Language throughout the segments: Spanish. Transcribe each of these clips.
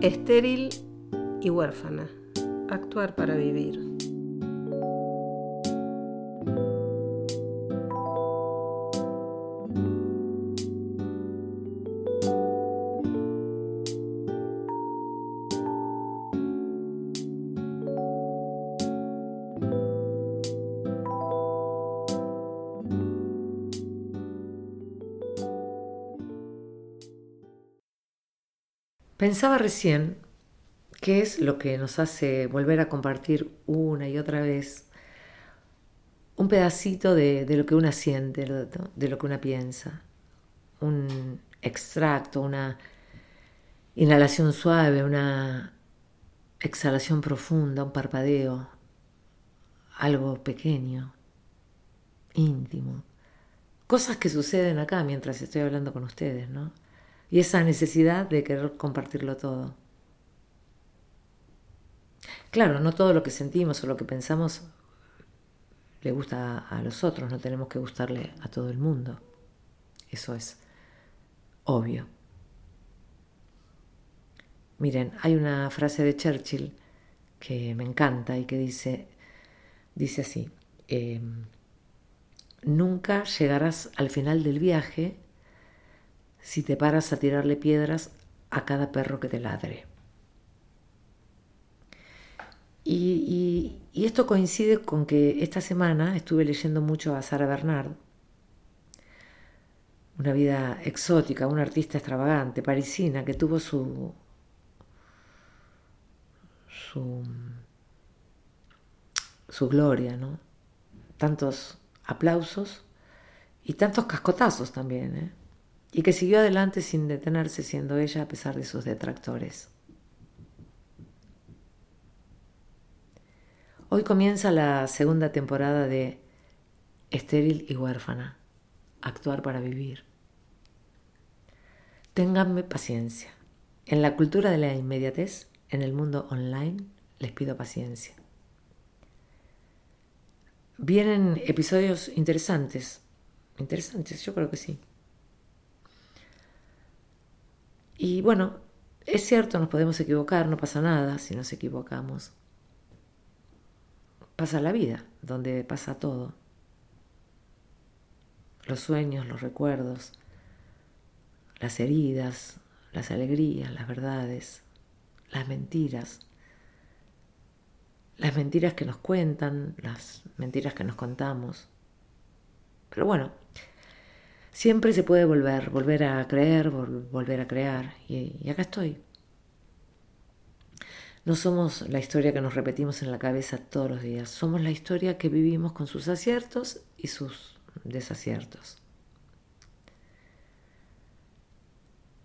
Estéril y huérfana. Actuar para vivir. Pensaba recién qué es lo que nos hace volver a compartir una y otra vez un pedacito de, lo que una siente, de lo que una piensa, un extracto, una inhalación suave, una exhalación profunda, un parpadeo, algo pequeño, íntimo, cosas que suceden acá mientras estoy hablando con ustedes, ¿no? Y esa necesidad de querer compartirlo todo. Claro, no todo lo que sentimos o lo que pensamos le gusta a los otros, no tenemos que gustarle a todo el mundo. Eso es obvio. Miren, hay una frase de Churchill que me encanta y que dice, dice así, em, nunca llegarás al final del viaje si te paras a tirarle piedras a cada perro que te ladre. Y, esto coincide con que esta semana estuve leyendo mucho a Sara Bernard, una vida exótica, una artista extravagante, parisina, que tuvo su, su, su gloria, ¿no? Tantos aplausos y tantos cascotazos también, ¿eh? Y que siguió adelante sin detenerse siendo ella a pesar de sus detractores. Hoy comienza la segunda temporada de Estéril y huérfana, actuar para vivir. Ténganme paciencia. En la cultura de la inmediatez, en el mundo online, les pido paciencia. Vienen episodios interesantes. Interesantes, yo creo que sí. Y bueno, es cierto, nos podemos equivocar, no pasa nada si nos equivocamos. Pasa la vida, donde pasa todo. Los sueños, los recuerdos, las heridas, las alegrías, las verdades, las mentiras, las mentiras que nos cuentan, las mentiras que nos contamos. Pero bueno, Siempre se puede volver, volver a creer, volver a crear. Y, acá estoy. No somos la historia que nos repetimos en la cabeza todos los días, somos la historia que vivimos con sus aciertos y sus desaciertos.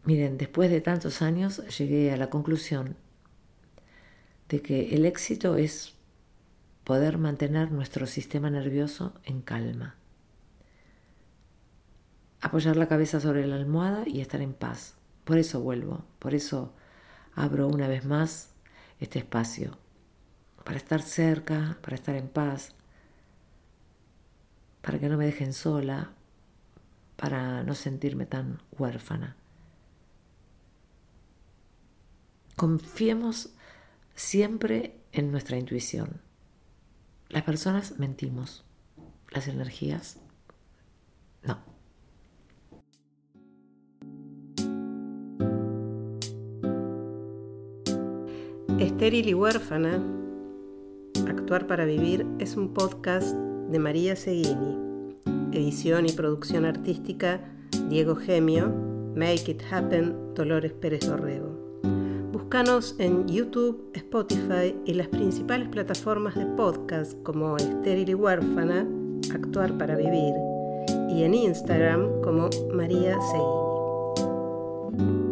Miren, después de tantos años llegué a la conclusión de que el éxito es poder mantener nuestro sistema nervioso en calma apoyar la cabeza sobre la almohada y estar en paz. Por eso vuelvo, por eso abro una vez más este espacio, para estar cerca, para estar en paz, para que no me dejen sola, para no sentirme tan huérfana. Confiemos siempre en nuestra intuición. Las personas mentimos, las energías no. Estéril y huérfana, Actuar para Vivir es un podcast de María Seguini, edición y producción artística Diego Gemio, Make It Happen Dolores Pérez Dorrego. Búscanos en YouTube, Spotify y las principales plataformas de podcast como Estéril y huérfana, Actuar para Vivir y en Instagram como María Seguini.